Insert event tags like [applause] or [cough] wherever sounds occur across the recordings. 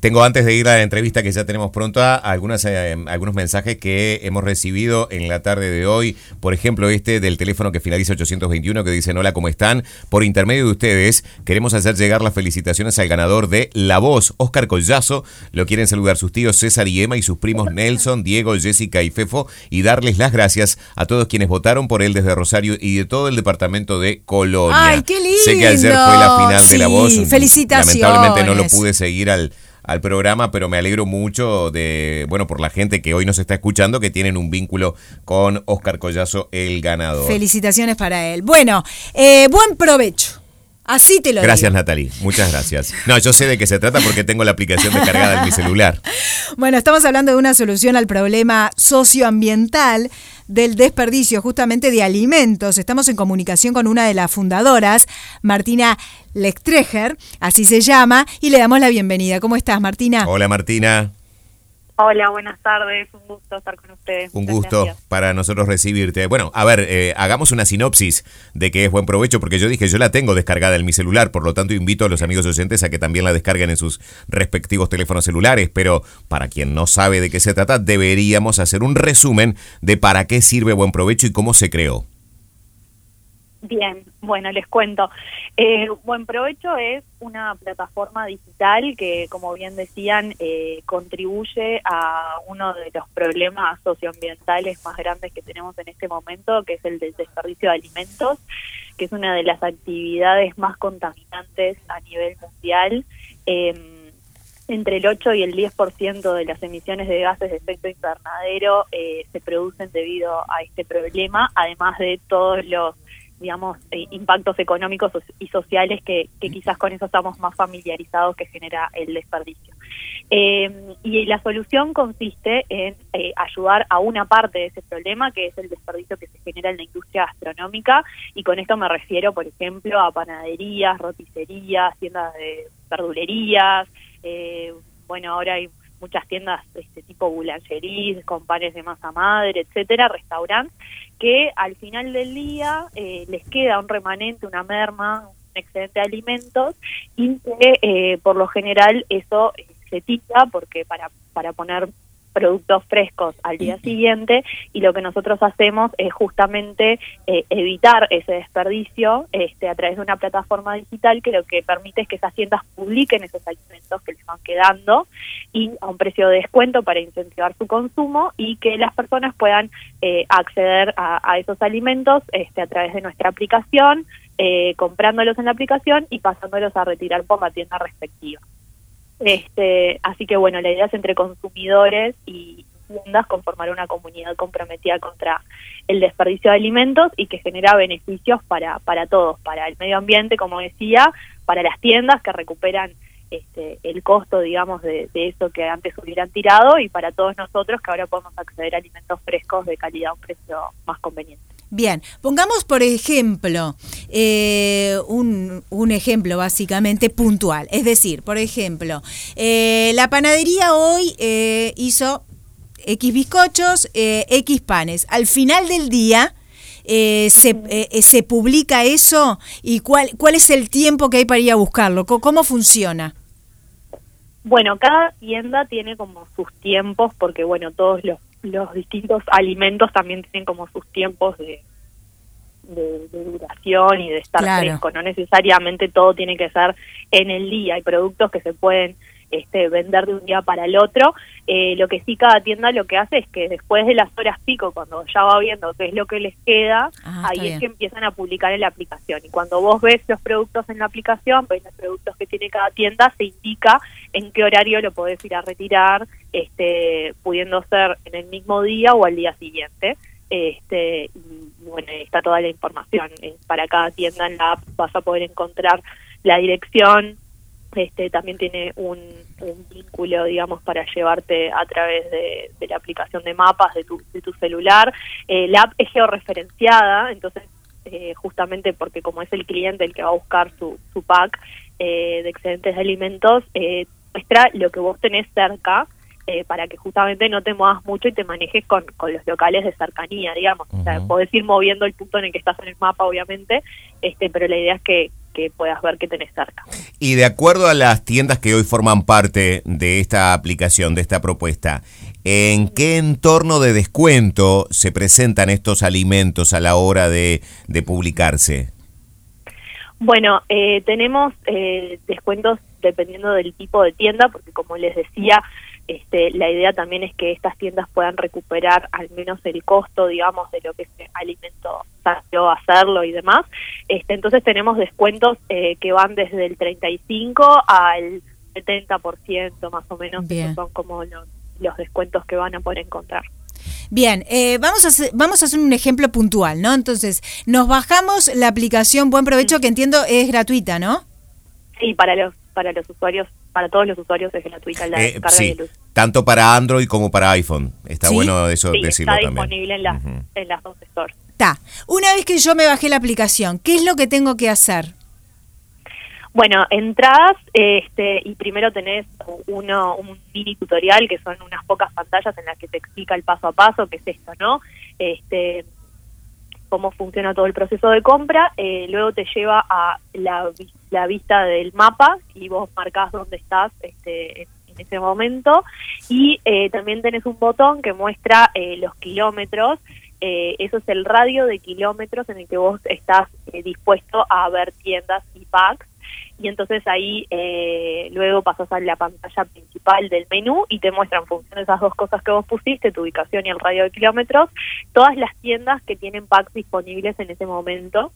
Tengo antes de ir a la entrevista que ya tenemos pronta algunas, eh, algunos mensajes que hemos recibido en la tarde de hoy. Por ejemplo, este del teléfono que finaliza 821 que dice, hola, ¿cómo están? Por intermedio de ustedes queremos hacer llegar las felicitaciones al ganador de La Voz, Oscar Collazo. Lo quieren saludar sus tíos César y Emma y sus primos Nelson, Diego, Jessica y Fefo y darles las gracias a todos quienes votaron por él desde Rosario y de todo el departamento de Colonia. ¡Ay, qué lindo! Sé que ayer fue la final de La Voz. Felicitaciones. Lamentablemente no lo pude seguir al al programa, pero me alegro mucho de, bueno, por la gente que hoy nos está escuchando, que tienen un vínculo con Oscar Collazo, el ganador. Felicitaciones para él. Bueno, eh, buen provecho. Así te lo Gracias, Natalie. Muchas gracias. No, yo sé de qué se trata porque tengo la aplicación descargada en mi celular. [laughs] Bueno, estamos hablando de una solución al problema socioambiental del desperdicio justamente de alimentos. Estamos en comunicación con una de las fundadoras, Martina Lechtreger, así se llama, y le damos la bienvenida. ¿Cómo estás, Martina? Hola, Martina. Hola, buenas tardes, un gusto estar con ustedes. Un gusto para nosotros recibirte. Bueno, a ver, eh, hagamos una sinopsis de que es buen provecho, porque yo dije, yo la tengo descargada en mi celular, por lo tanto invito a los amigos oyentes a que también la descarguen en sus respectivos teléfonos celulares, pero para quien no sabe de qué se trata, deberíamos hacer un resumen de para qué sirve buen provecho y cómo se creó. Bien, bueno, les cuento. Eh, Buen Provecho es una plataforma digital que, como bien decían, eh, contribuye a uno de los problemas socioambientales más grandes que tenemos en este momento, que es el del desperdicio de alimentos, que es una de las actividades más contaminantes a nivel mundial. Em, entre el 8 y el 10% de las emisiones de gases de efecto invernadero eh, se producen debido a este problema, además de todos los digamos, eh, impactos económicos y sociales que, quizás con eso estamos más familiarizados que genera el desperdicio. Eh, y la solución consiste en eh, ayudar a una parte de ese problema, que es el desperdicio que se genera en la industria gastronómica, y con esto me refiero, por ejemplo, a panaderías, roticerías, tiendas de verdulerías, bueno, ahora hay muchas tiendas este tipo boulangeries con panes de masa madre, etcétera, restaurantes, que al final del día eh, les queda un remanente, una merma, un excedente de alimentos y que eh, por lo general eso eh, se tira porque para, para poner productos frescos al día siguiente y lo que nosotros hacemos es justamente eh, evitar ese desperdicio este, a través de una plataforma digital que lo que permite es que esas tiendas publiquen esos alimentos que les van quedando y a un precio de descuento para incentivar su consumo y que las personas puedan eh, acceder a, esos alimentos este, a través de nuestra aplicación, eh, comprándolos en la aplicación y pasándolos a retirar por la tienda respectiva. Este, así que bueno, la idea es entre consumidores y tiendas conformar una comunidad comprometida contra el desperdicio de alimentos y que genera beneficios para, para todos, para el medio ambiente, como decía, para las tiendas que recuperan este, el costo, digamos, de, de, eso que antes hubieran tirado y para todos nosotros que ahora podemos acceder a alimentos frescos de calidad a un precio más conveniente. Bien, pongamos por ejemplo eh, un, un, ejemplo básicamente puntual. Es decir, por ejemplo, eh, la panadería hoy eh, hizo X bizcochos, X panes. Al final del día se, se, publica eso y cuál, cuál es el tiempo que hay para ir a buscarlo. ¿Cómo funciona? Bueno, cada tienda tiene como sus tiempos porque, bueno, todos los los distintos alimentos también tienen como sus tiempos de, de, duración y de estar fresco. No necesariamente todo tiene que ser en el día. Hay productos que se pueden este, vender de un día para el otro. Eh, lo que sí cada tienda lo que hace es que después de las horas pico, cuando ya va viendo qué es lo que les queda, ah, ahí es que empiezan a publicar en la aplicación. Y cuando vos ves los productos en la aplicación, ves los productos que tiene cada tienda, se indica en qué horario lo podés ir a retirar, este, pudiendo ser en el mismo día o al día siguiente. Este, y bueno, está toda la información. Eh, para cada tienda en la app vas a poder encontrar la dirección, este también tiene un, vínculo, digamos, para llevarte a través de, la aplicación de mapas de tu, de tu celular. Eh, la app es georreferenciada, entonces, eh, justamente porque como es el cliente el que va a buscar su, su pack eh, de excedentes de alimentos, muestra lo que vos tenés cerca eh, para que justamente no te muevas mucho y te manejes con, con los locales de cercanía, digamos. O sea, podés ir moviendo el punto en el que estás en el mapa, obviamente, este pero la idea es que, que puedas ver que tenés cerca. Y de acuerdo a las tiendas que hoy forman parte de esta aplicación, de esta propuesta, ¿en qué entorno de descuento se presentan estos alimentos a la hora de, de publicarse? Bueno, eh, tenemos eh, descuentos dependiendo del tipo de tienda, porque como les decía, este, la idea también es que estas tiendas puedan recuperar al menos el costo, digamos, de lo que ese alimento salió a hacerlo y demás. Este, entonces tenemos descuentos eh, que van desde el 35 al 70% más o menos, que son como los, los descuentos que van a poder encontrar. Bien, eh, vamos, a hacer, vamos a hacer un ejemplo puntual, ¿no? Entonces, nos bajamos la aplicación Buen Provecho, que entiendo es gratuita, ¿no? Sí, para los, para los usuarios para todos los usuarios es gratuita la eh, carga de luz. Tanto para Android como para iPhone. Está bueno eso sí, decirlo está disponible en, en las dos stores. Está. Una vez que yo me bajé la aplicación, ¿qué es lo que tengo que hacer? Bueno, entras este, y primero tenés uno, un mini tutorial que son unas pocas pantallas en las que te explica el paso a paso, que es esto, ¿no? Este, cómo funciona todo el proceso de compra, eh, luego te lleva a la, vista del mapa y vos marcás dónde estás este, en, ese momento. Y eh, también tenés un botón que muestra eh, los kilómetros, eso es el radio de kilómetros en el que vos estás dispuesto a ver tiendas y packs y entonces ahí eh, luego pasas a la pantalla principal del menú y te muestran en función de esas dos cosas que vos pusiste, tu ubicación y el radio de kilómetros, todas las tiendas que tienen packs disponibles en ese momento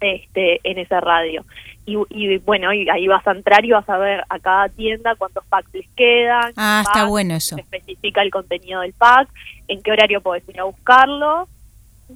este en ese radio. Y, y bueno, y ahí vas a entrar y vas a ver a cada tienda cuántos packs les quedan. Ah, está bueno eso. Se especifica el contenido del pack, en qué horario podés ir a buscarlo.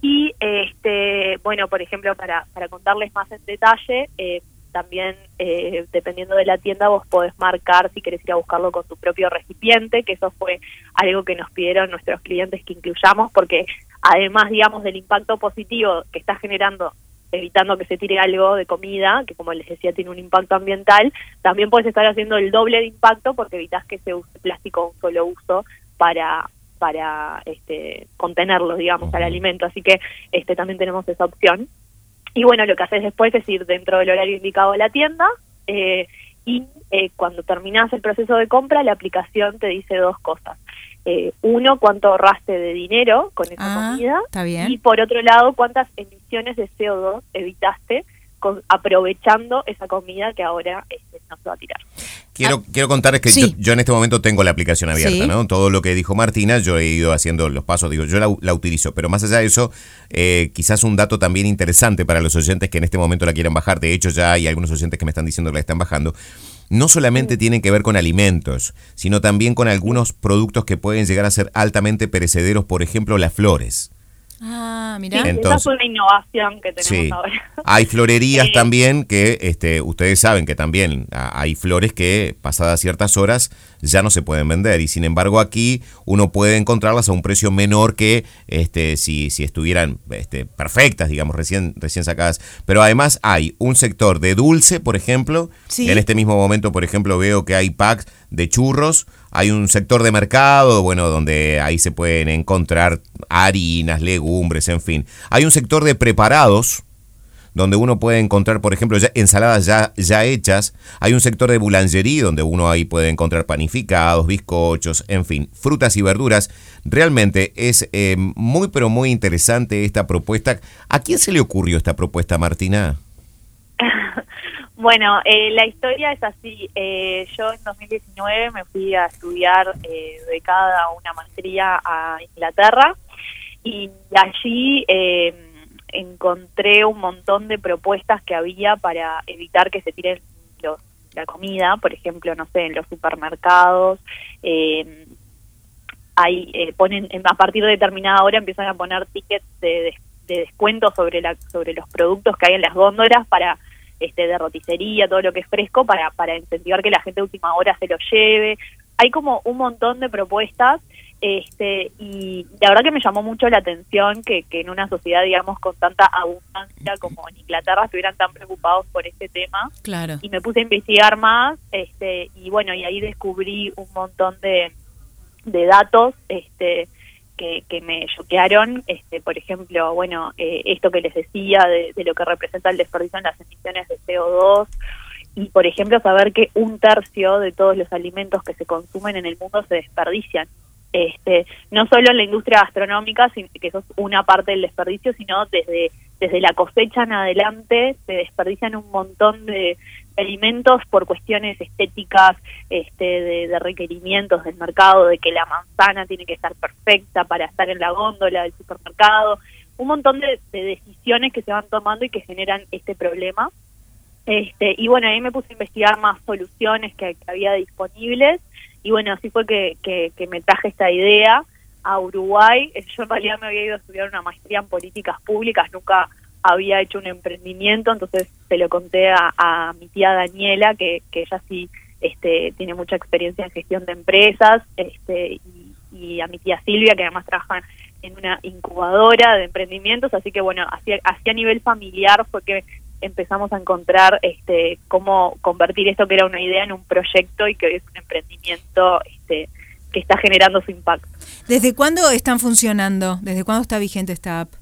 Y este bueno, por ejemplo, para, para contarles más en detalle, eh, también eh, dependiendo de la tienda vos podés marcar si querés ir a buscarlo con tu propio recipiente, que eso fue algo que nos pidieron nuestros clientes que incluyamos, porque además, digamos, del impacto positivo que está generando evitando que se tire algo de comida, que como les decía tiene un impacto ambiental, también puedes estar haciendo el doble de impacto porque evitas que se use plástico un solo uso para para este contenerlo, digamos, al alimento. Así que este también tenemos esa opción. Y bueno, lo que haces después es ir dentro del horario indicado a la tienda eh, y eh, cuando terminas el proceso de compra, la aplicación te dice dos cosas. Eh, uno, cuánto ahorraste de dinero con esa ah, comida. Está bien. Y por otro lado, cuántas emisiones de CO2 evitaste aprovechando esa comida que ahora este, no se va a tirar. Quiero, ah, quiero contarles que yo, en este momento tengo la aplicación abierta, ¿no? Todo lo que dijo Martina, yo he ido haciendo los pasos, digo, yo la, utilizo, pero más allá de eso, eh, quizás un dato también interesante para los oyentes que en este momento la quieran bajar, de hecho ya hay algunos oyentes que me están diciendo que la están bajando, no solamente tienen que ver con alimentos, sino también con algunos productos que pueden llegar a ser altamente perecederos, por ejemplo, las flores. Ah, mira. esa es una innovación que tenemos ahora. Hay florerías [laughs] también que este, ustedes saben que también hay flores que pasadas ciertas horas ya no se pueden vender y sin embargo aquí uno puede encontrarlas a un precio menor que este, si, si estuvieran este, perfectas, digamos, recién, recién sacadas. Pero además hay un sector de dulce, por ejemplo. En este mismo momento, por ejemplo, veo que hay packs de churros. Hay un sector de mercado, bueno, donde ahí se pueden encontrar harinas, legumbres, en fin. Hay un sector de preparados, donde uno puede encontrar, por ejemplo, ya, ensaladas ya, ya hechas. Hay un sector de boulangerie donde uno ahí puede encontrar panificados, bizcochos, en fin, frutas y verduras. Realmente es eh, muy, pero muy interesante esta propuesta. ¿A quién se le ocurrió esta propuesta, Martina? [laughs] Bueno, eh, la historia es así. Eh, yo en 2019 me fui a estudiar eh, becada una maestría a Inglaterra y allí eh, encontré un montón de propuestas que había para evitar que se tiren la comida, por ejemplo, no sé, en los supermercados. Eh, hay, eh, ponen a partir de determinada hora empiezan a poner tickets de, de, descuento sobre la sobre los productos que hay en las góndolas para este de roticería, todo lo que es fresco para para incentivar que la gente de última hora se lo lleve. Hay como un montón de propuestas este, y la verdad que me llamó mucho la atención que, que en una sociedad, digamos, con tanta abundancia como en Inglaterra estuvieran tan preocupados por este tema. Claro. Y me puse a investigar más, este, y bueno, y ahí descubrí un montón de, de datos, este, que, que me choquearon, este, por ejemplo, bueno, eh, esto que les decía de, de, lo que representa el desperdicio en las emisiones de CO2 y, por ejemplo, saber que un tercio de todos los alimentos que se consumen en el mundo se desperdician. Este, no solo en la industria gastronómica, que eso es una parte del desperdicio, sino desde, desde la cosecha en adelante se desperdician un montón de, alimentos por cuestiones estéticas, este, de, requerimientos del mercado, de que la manzana tiene que estar perfecta para estar en la góndola del supermercado, un montón de, decisiones que se van tomando y que generan este problema. Este, y bueno, ahí me puse a investigar más soluciones que, había disponibles y bueno, así fue que, que, me traje esta idea a Uruguay. [laughs] Yo en realidad me había ido a estudiar una maestría en políticas públicas, nunca había hecho un emprendimiento, entonces se lo conté a, mi tía Daniela, que, que ella sí este, tiene mucha experiencia en gestión de empresas, este, y, a mi tía Silvia, que además trabaja en una incubadora de emprendimientos, así que bueno, hacia, hacia nivel familiar fue que empezamos a encontrar este, cómo convertir esto que era una idea en un proyecto y que hoy es un emprendimiento este, que está generando su impacto. ¿Desde cuándo están funcionando? ¿Desde cuándo está vigente esta app?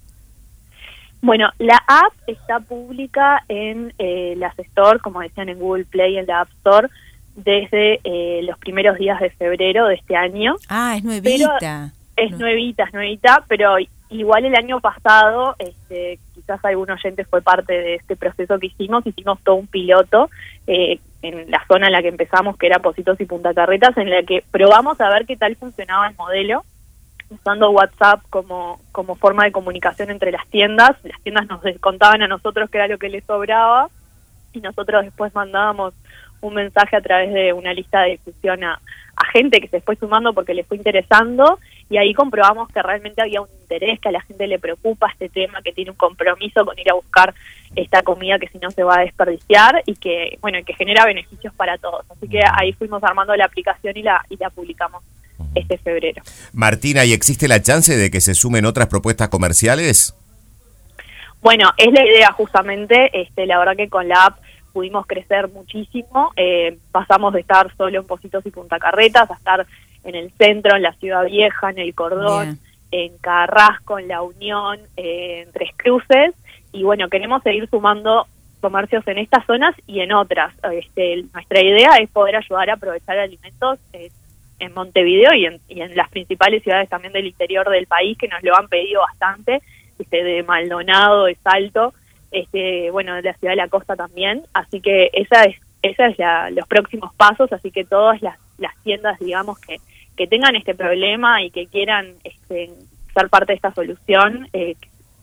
Bueno, la app está pública en eh, las Store, como decían en Google Play, en la App Store, desde eh, los primeros días de febrero de este año. Ah, es nuevita. es nuevita, es nuevita, pero igual el año pasado, este, quizás algún oyente fue parte de este proceso que hicimos, hicimos todo un piloto eh, en la zona en la que empezamos, que era Positos y Punta Carretas, en la que probamos a ver qué tal funcionaba el modelo usando WhatsApp como, como forma de comunicación entre las tiendas. Las tiendas nos contaban a nosotros qué era lo que les sobraba y nosotros después mandábamos un mensaje a través de una lista de difusión a, gente que se fue sumando porque les fue interesando y ahí comprobamos que realmente había un interés, que a la gente le preocupa este tema, que tiene un compromiso con ir a buscar esta comida que si no se va a desperdiciar y que bueno que genera beneficios para todos. Así que ahí fuimos armando la aplicación y la y la publicamos este febrero. Martina, ¿y existe la chance de que se sumen otras propuestas comerciales? Bueno, es la idea justamente, este, la verdad que con la app pudimos crecer muchísimo, eh, pasamos de estar solo en Positos y Punta Carretas a estar en el centro, en la Ciudad Vieja, en El Cordón, en Carrasco, en La Unión, eh, en Tres Cruces, y bueno, queremos seguir sumando comercios en estas zonas y en otras. Este, nuestra idea es poder ayudar a aprovechar alimentos eh, en Montevideo y en, y en las principales ciudades también del interior del país que nos lo han pedido bastante, este, de Maldonado, de Salto, este, bueno, de la ciudad de la costa también, así que esa es esa es la, los próximos pasos, así que todas las, las tiendas, digamos, que, que tengan este problema y que quieran este, ser parte de esta solución, eh,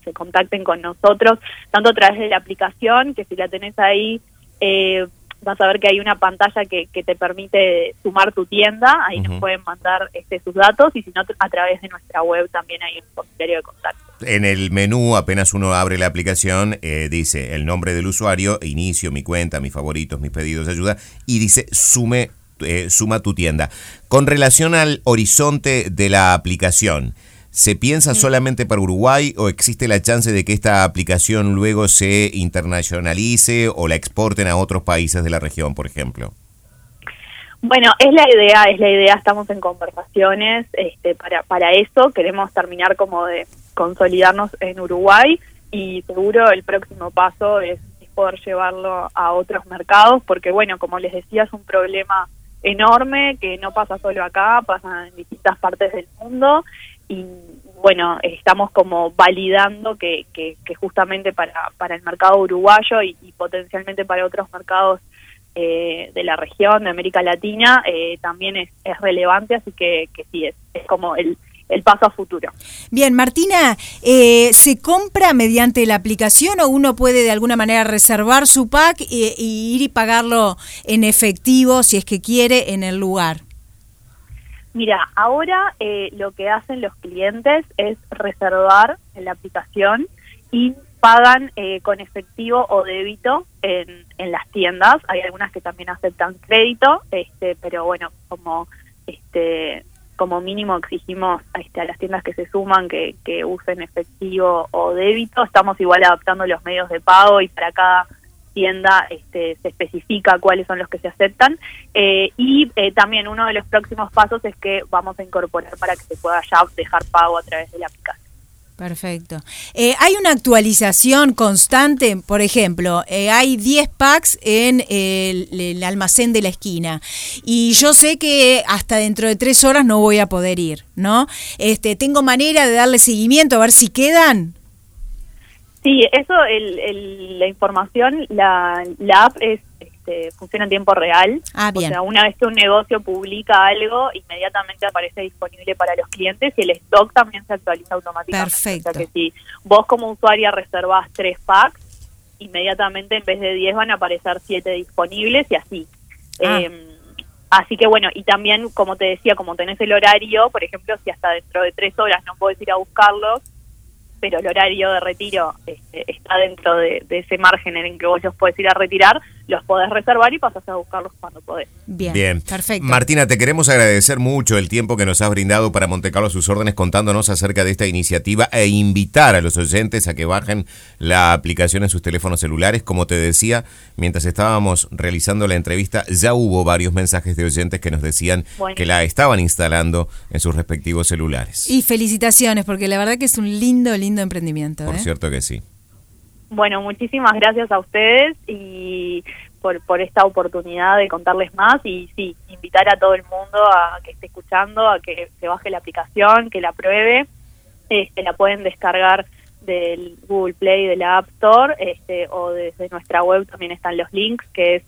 se contacten con nosotros, tanto a través de la aplicación, que si la tenés ahí, eh, vas a ver que hay una pantalla que, que te permite sumar tu tienda, ahí nos pueden mandar este, sus datos. Y si no a través de nuestra web también hay un formulario de contacto. En el menú, apenas uno abre la aplicación, eh, dice el nombre del usuario, inicio mi cuenta, mis favoritos, mis pedidos de ayuda y dice sume, eh, suma tu tienda. Con relación al horizonte de la aplicación, ¿Se piensa solamente para Uruguay o existe la chance de que esta aplicación luego se internacionalice o la exporten a otros países de la región, por ejemplo? Bueno, es la idea, es la idea, estamos en conversaciones este, para, para eso, queremos terminar como de consolidarnos en Uruguay y seguro el próximo paso es, poder llevarlo a otros mercados, porque bueno, como les decía, es un problema enorme que no pasa solo acá, pasa en distintas partes del mundo y bueno, estamos como validando que, que, justamente para, para el mercado uruguayo y, potencialmente para otros mercados eh, de la región, de América Latina, eh, también es, es, relevante, así que, que sí, es, es como el, el paso a futuro. Bien, Martina, eh, ¿se compra mediante la aplicación o uno puede de alguna manera reservar su pack y ir y pagarlo en efectivo si es que quiere en el lugar? Mira, ahora eh, lo que hacen los clientes es reservar en la aplicación y pagan eh, con efectivo o débito en, en las tiendas. Hay algunas que también aceptan crédito, este, pero bueno, como este como mínimo exigimos este, a las tiendas que se suman que, que usen efectivo o débito. Estamos igual adaptando los medios de pago y para cada tienda este, se especifica cuáles son los que se aceptan. Eh, y eh, también uno de los próximos pasos es que vamos a incorporar para que se pueda ya dejar pago a través de la aplicación. Perfecto. Eh, hay una actualización constante, por ejemplo, hay 10 packs en el, almacén de la esquina y yo sé que hasta dentro de tres horas no voy a poder ir, ¿no? Este, ¿Tengo manera de darle seguimiento a ver si quedan? Sí, eso, el, la información, la, la app es este, funciona en tiempo real. Ah, bien. O sea, una vez que un negocio publica algo, inmediatamente aparece disponible para los clientes y el stock también se actualiza automáticamente. Perfecto. O sea que si vos como usuaria reservás tres packs, inmediatamente en vez de 10 van a aparecer 7 disponibles y así. Ah. Em, así que bueno, y también, como te decía, como tenés el horario, por ejemplo, si hasta dentro de tres horas no podés ir a buscarlos, pero el horario de retiro este, está dentro de, ese margen en el que vos los podés ir a retirar, los podés reservar y pasás a buscarlos cuando podés. Bien, Bien. perfecto. Martina, te queremos agradecer mucho el tiempo que nos has brindado para Montecarlo a sus órdenes contándonos acerca de esta iniciativa e invitar a los oyentes a que bajen la aplicación en sus teléfonos celulares. Como te decía, mientras estábamos realizando la entrevista, ya hubo varios mensajes de oyentes que nos decían Bueno. que la estaban instalando en sus respectivos celulares. Y felicitaciones, porque la verdad que es un lindo, lindo emprendimiento. Por ¿eh? cierto que sí. Bueno, muchísimas gracias a ustedes y por, por esta oportunidad de contarles más y sí, invitar a todo el mundo a que esté escuchando, a que se baje la aplicación, que la pruebe, este, la pueden descargar del Google Play, de la App Store, este, o desde nuestra web también están los links, que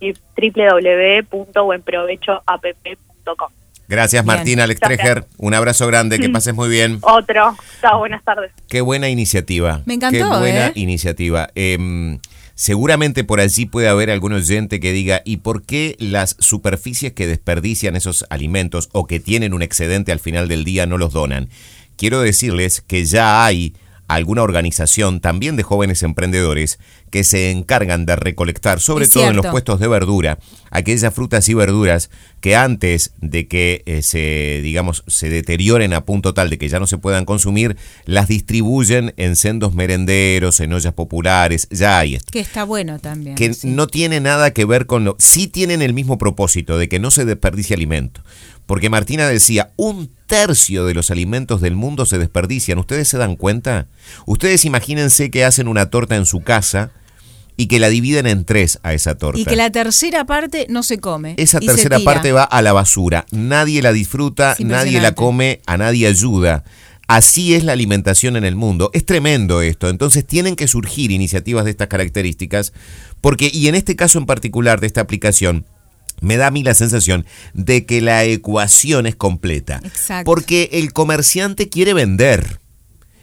es www.buenprovechoapp.com. Gracias Bien. Martina, Alex Gracias. Treger. Un abrazo grande, que pases muy bien. Otro, chao, buenas tardes. Qué buena iniciativa. Me encantó, Qué buena ¿eh? iniciativa. Em, seguramente por allí puede haber algún oyente que diga, ¿y por qué las superficies que desperdician esos alimentos o que tienen un excedente al final del día no los donan? Quiero decirles que ya hay alguna organización también de jóvenes emprendedores que se encargan de recolectar, sobre Es todo en los puestos de verdura, aquellas frutas y verduras que antes de que eh, se, digamos, se deterioren a punto tal de que ya no se puedan consumir, las distribuyen en sendos merenderos, en ollas populares, ya hay esto Que está bueno también. que sí. no tiene nada que ver con lo... Sí tienen el mismo propósito de que no se desperdicie alimento. Porque Martina decía, un tercio de los alimentos del mundo se desperdician. ¿Ustedes se dan cuenta? Ustedes imagínense que hacen una torta en su casa y que la dividen en tres a esa torta. Y que la tercera parte no se come. Esa y tercera parte va a la basura. Nadie la disfruta, nadie la come, a nadie ayuda. Así es la alimentación en el mundo. Es tremendo esto. Entonces tienen que surgir iniciativas de estas características. Porque, y en este caso en particular de esta aplicación, me da a mí la sensación de que la ecuación es completa. Exacto. Porque el comerciante quiere vender.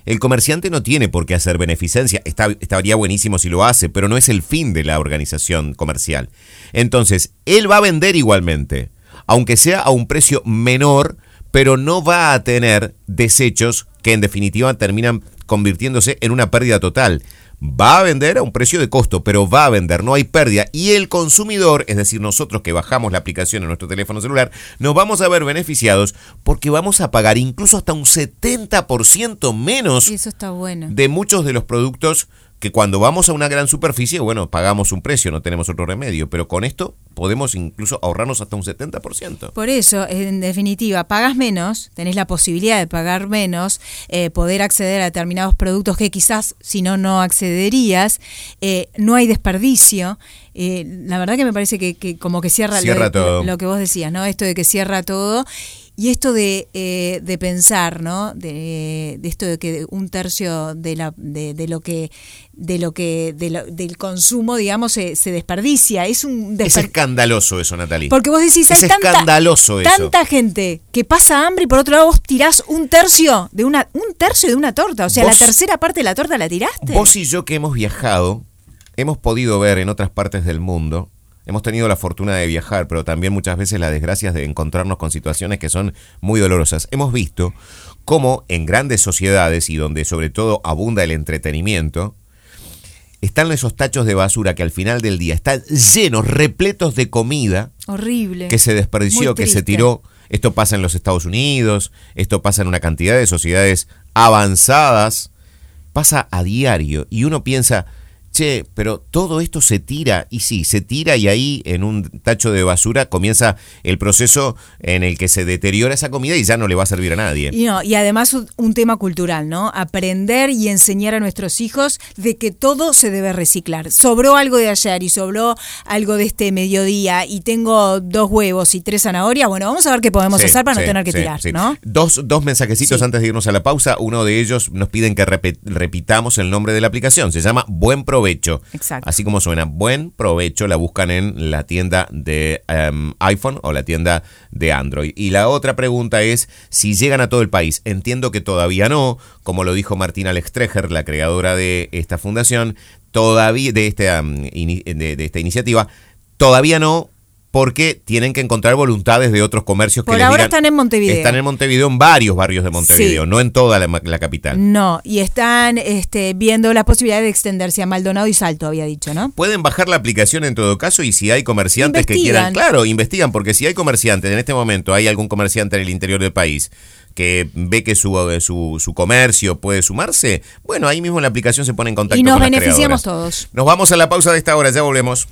El comerciante no tiene por qué hacer beneficencia. Estaría buenísimo si lo hace, pero no es el fin de la organización comercial. Entonces, él va a vender igualmente, aunque sea a un precio menor, pero no va a tener desechos que en definitiva terminan convirtiéndose en una pérdida total. Va a vender a un precio de costo, pero va a vender, no hay pérdida. Y el consumidor, es decir, nosotros que bajamos la aplicación en nuestro teléfono celular, nos vamos a ver beneficiados porque vamos a pagar incluso hasta un 70% menos Eso está bueno. de muchos de los productos que cuando vamos a una gran superficie, bueno, pagamos un precio, no tenemos otro remedio, pero con esto podemos incluso ahorrarnos hasta un 70%. Por eso, en definitiva, pagas menos, tenés la posibilidad de pagar menos, eh, poder acceder a determinados productos que quizás si no, no accederías, eh, no hay desperdicio. Eh, la verdad que me parece que, que como que cierra, Cierra lo, todo. lo que vos decías, ¿no? Esto de que cierra todo. Y esto de, eh, de pensar, ¿no? De, de esto de que un tercio de, la, de, de lo que de lo que de lo- del consumo, digamos, se, se desperdicia. Es un Es desper- escandaloso eso, Natalie. porque vos decís, Es hay tanta, escandaloso eso. tanta gente que pasa hambre y por otro lado vos tirás un tercio de una un tercio de una torta, o sea, la tercera parte de la torta la tiraste. Vos y yo que hemos viajado, hemos podido ver en otras partes del mundo, hemos tenido la fortuna de viajar, pero también muchas veces las desgracias de encontrarnos con situaciones que son muy dolorosas. Hemos visto cómo en grandes sociedades y donde sobre todo abunda el entretenimiento, están esos tachos de basura que al final del día están llenos, repletos de comida Horrible. que se desperdició, que se tiró. Esto pasa en los Estados Unidos, esto pasa en una cantidad de sociedades avanzadas, pasa a diario y uno piensa, che, pero todo esto se tira, y sí, se tira y ahí en un tacho de basura comienza el proceso en el que se deteriora esa comida y ya no le va a servir a nadie. Y, no, y además un tema cultural, ¿no? Aprender y enseñar a nuestros hijos de que todo se debe reciclar. Sobró algo de ayer y sobró algo de este mediodía y tengo dos huevos y tres zanahorias, bueno, vamos a ver qué podemos hacer para no tener que tirar, ¿no? Dos, dos mensajecitos antes de irnos a la pausa. Uno de ellos nos piden que repitamos el nombre de la aplicación. Se llama Buen Provecho provecho. Exacto. Así como suena, buen provecho, la buscan en la tienda de em, iPhone o la tienda de Android. Y la otra pregunta es si llegan a todo el país. Entiendo que todavía no, como lo dijo Martina Lextreger, la creadora de esta fundación, todavía de esta, de esta iniciativa, todavía no, porque tienen que encontrar voluntades de otros comercios que ahora están en Montevideo. Están en Montevideo, en varios barrios de Montevideo, no en toda la, capital. No, y están este, viendo la posibilidad de extenderse a Maldonado y Salto, había dicho, ¿no? Pueden bajar la aplicación en todo caso y si hay comerciantes que quieran, claro, investigan, porque si hay comerciantes, en este momento hay algún comerciante en el interior del país que ve que su, su, su, comercio puede sumarse, bueno, ahí mismo en la aplicación se pone en contacto y nos con beneficiamos todos. Nos vamos a la pausa de esta hora, ya volvemos.